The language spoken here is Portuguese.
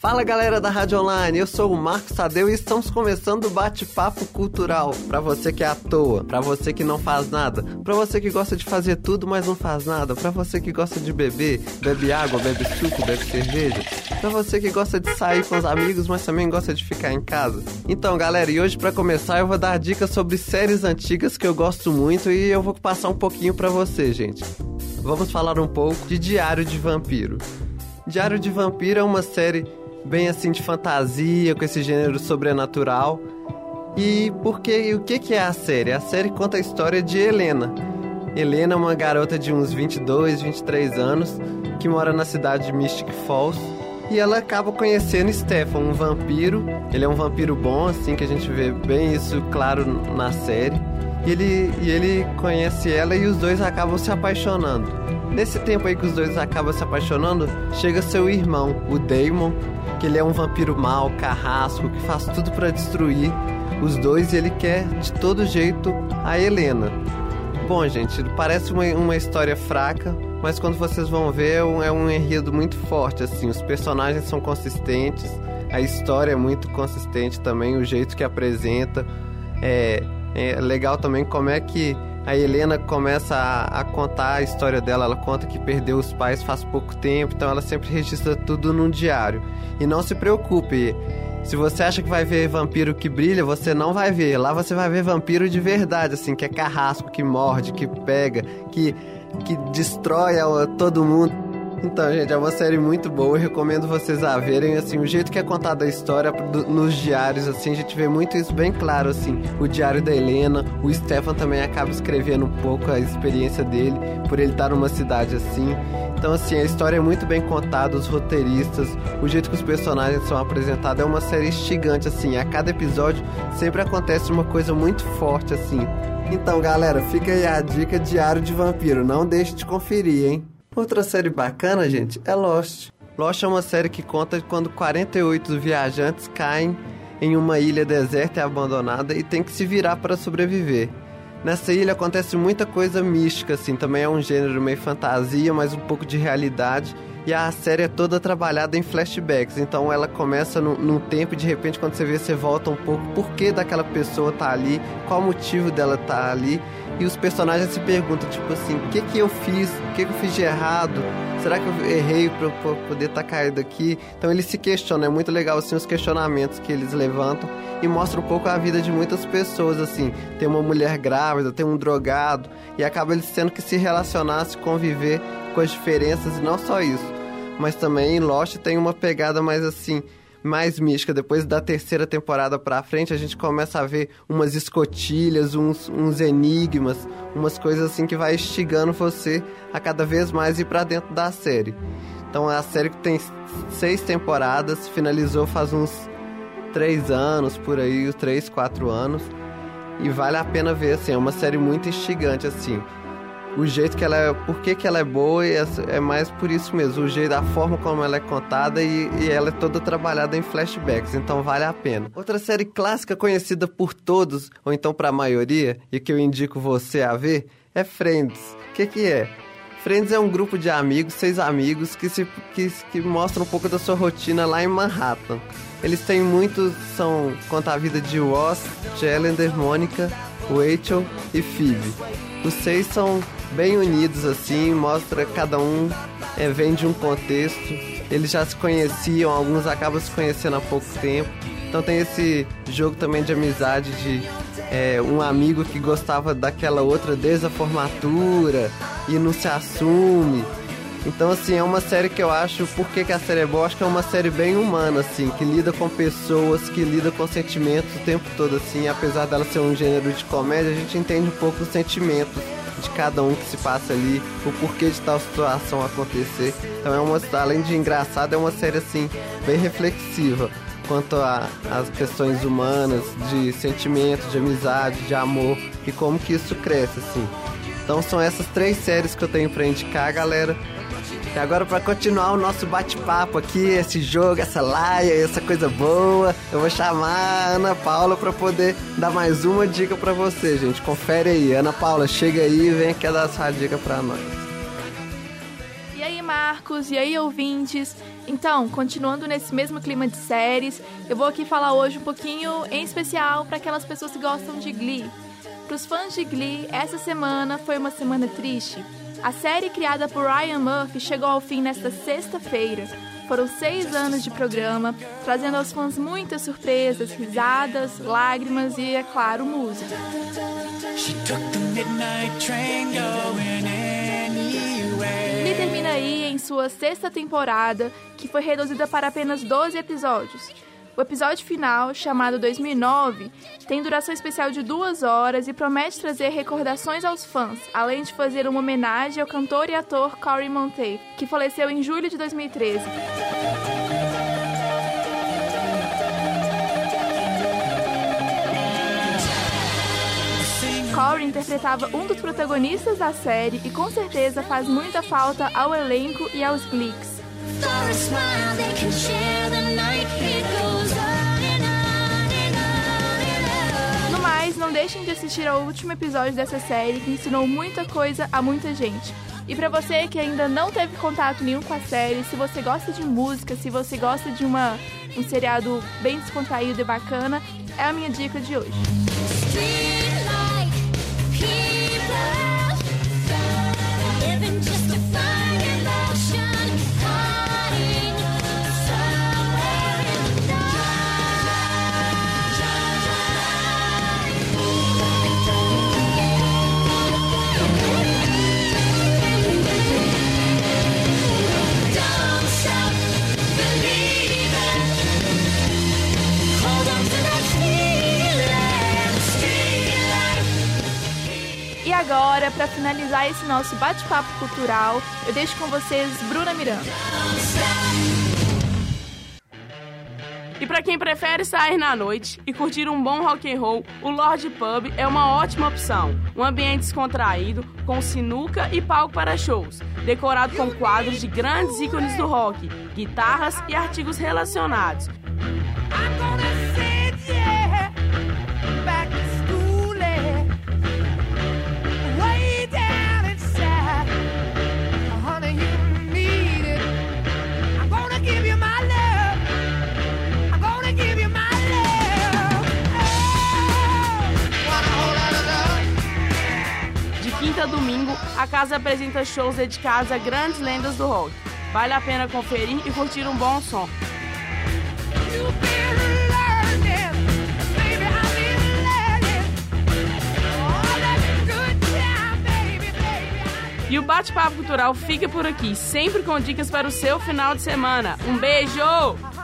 Fala galera da Rádio Online, eu sou o Marcos Tadeu e estamos começando o bate-papo cultural. Para você que é à toa, para você que não faz nada, para você que gosta de fazer tudo, mas não faz nada, para você que gosta de beber, bebe água, bebe suco, bebe cerveja, para você que gosta de sair com os amigos, mas também gosta de ficar em casa. Então, galera, e hoje para começar eu vou dar dicas sobre séries antigas que eu gosto muito e eu vou passar um pouquinho para você, gente. Vamos falar um pouco de Diário de Vampiro. Diário de Vampiro é uma série bem assim de fantasia, com esse gênero sobrenatural. E porque o que que é a série? A série conta a história de Helena. Helena é uma garota de uns 22, 23 anos que mora na cidade de Mystic Falls e ela acaba conhecendo Stefan, um vampiro. Ele é um vampiro bom, assim, que a gente vê bem isso claro na série. E ele, e ele conhece ela e os dois acabam se apaixonando. Nesse tempo aí que os dois acabam se apaixonando, chega seu irmão, o Damon, que ele é um vampiro mau, carrasco, que faz tudo para destruir os dois e ele quer de todo jeito a Helena. Bom, gente, parece uma, uma história fraca, mas quando vocês vão ver é um, é um enredo muito forte, assim, os personagens são consistentes, a história é muito consistente também, o jeito que apresenta. É, é legal também como é que a Helena começa a, a, contar a história dela. Ela conta que perdeu os pais faz pouco tempo, então ela sempre registra tudo num diário. E não se preocupe, se você acha que vai ver vampiro que brilha, você não vai ver. Lá você vai ver vampiro de verdade, assim, que é carrasco, que morde, que pega, que, que destrói todo mundo. Então, gente, é uma série muito boa, eu recomendo vocês a verem, assim, o jeito que é contada a história nos diários, assim, a gente vê muito isso bem claro, assim, o diário da Helena, o Stefan também acaba escrevendo um pouco a experiência dele, por ele estar numa cidade assim, então, assim, a história é muito bem contada, os roteiristas, o jeito que os personagens são apresentados, é uma série instigante, assim, a cada episódio sempre acontece uma coisa muito forte, assim. Então, galera, fica aí a dica Diário de Vampiro, não deixe de conferir, hein? Outra série bacana, gente, é Lost. Lost é uma série que conta quando 48 viajantes caem em uma ilha deserta e abandonada e tem que se virar para sobreviver. Nessa ilha acontece muita coisa mística, assim, também é um gênero meio fantasia, mas um pouco de realidade. E a série é toda trabalhada em flashbacks, então ela começa num, num tempo e de repente quando você vê, você volta um pouco por que daquela pessoa tá ali, qual o motivo dela tá ali e os personagens se perguntam, tipo assim, o que que eu fiz? O que que eu fiz de errado? Será que eu errei pra, pra poder estar tá caído aqui? Então eles se questionam, é muito legal assim os questionamentos que eles levantam e mostra um pouco a vida de muitas pessoas, assim. Tem uma mulher grávida, tem um drogado, e acaba eles tendo que se relacionar, se conviver com as diferenças, e não só isso. Mas também Lost tem uma pegada mais assim, mais mística. Depois da terceira temporada pra frente, a gente começa a ver umas escotilhas, uns, uns enigmas, umas coisas assim que vai instigando você a cada vez mais ir para dentro da série. Então é a série que tem seis temporadas, finalizou faz uns três anos, por aí, três, quatro anos. E vale a pena ver, assim, é uma série muito instigante, assim o jeito que ela é, por que, ela é boa é, é mais por isso mesmo, o jeito, a forma como ela é contada e, e, ela é toda trabalhada em flashbacks, então vale a pena. Outra série clássica conhecida por todos, ou então para a maioria, e que eu indico você a ver, é Friends. O que que é? Friends é um grupo de amigos, seis amigos, que, se, que, que mostram um pouco da sua rotina lá em Manhattan. Eles têm muitos, são, conta a vida de Ross, Chandler, Mônica, Rachel e Phoebe. Os seis são bem unidos assim, mostra cada um é, vem de um contexto. Eles já se conheciam, alguns acabam se conhecendo há pouco tempo. Então tem esse jogo também de amizade de é, um amigo que gostava daquela outra desde a formatura e não se assume. Então, assim, é uma série que eu acho, por que, que a série é boa? Acho que é uma série bem humana, assim, que lida com pessoas, que lida com sentimentos o tempo todo, assim. Apesar dela ser um gênero de comédia, a gente entende um pouco os sentimentos de cada um que se passa ali, o porquê de tal situação acontecer. Então é uma, além de engraçada, é uma série assim, bem reflexiva quanto às questões humanas, de sentimentos, de amizade, de amor e como que isso cresce, assim. Então são essas três séries que eu tenho para indicar, galera. E agora para continuar o nosso bate-papo aqui, esse jogo, essa laia, essa coisa boa, eu vou chamar a Ana Paula para poder dar mais uma dica para você, gente. Confere aí. Ana Paula, chega aí e vem aqui dar essa dica para nós aí, Marcos? E aí, ouvintes? Então, continuando nesse mesmo clima de séries, eu vou aqui falar hoje um pouquinho em especial para aquelas pessoas que gostam de Glee. Para os fãs de Glee, essa semana foi uma semana triste. A série criada por Ryan Murphy chegou ao fim nesta sexta-feira. Foram seis anos de programa, trazendo aos fãs muitas surpresas, risadas, lágrimas e, é claro, música. Glee termina aí em sua sexta temporada, que foi reduzida para apenas 12 episódios. O episódio final, chamado 2009, tem duração especial de duas horas e promete trazer recordações aos fãs, além de fazer uma homenagem ao cantor e ator Corey Monteith, que faleceu em julho de 2013. Corey interpretava um dos protagonistas da série e com certeza faz muita falta ao elenco e aos Gleeks. Deixem de assistir ao último episódio dessa série que ensinou muita coisa a muita gente. E para você que ainda não teve contato nenhum com a série, se você gosta de música, se você gosta de uma, um seriado bem descontraído e bacana, é a minha dica de hoje. Agora, para finalizar esse nosso bate-papo cultural, eu deixo com vocês Bruna Miranda. E para quem prefere sair na noite e curtir um bom rock and roll, o Lord Pub é uma ótima opção. Um ambiente descontraído, com sinuca e palco para shows, decorado com quadros de grandes ícones do rock, guitarras e artigos relacionados. Domingo, a casa apresenta shows dedicados a grandes lendas do rock. Vale a pena conferir e curtir um bom som. E o bate-papo cultural fica por aqui, sempre com dicas para o seu final de semana. Um beijo!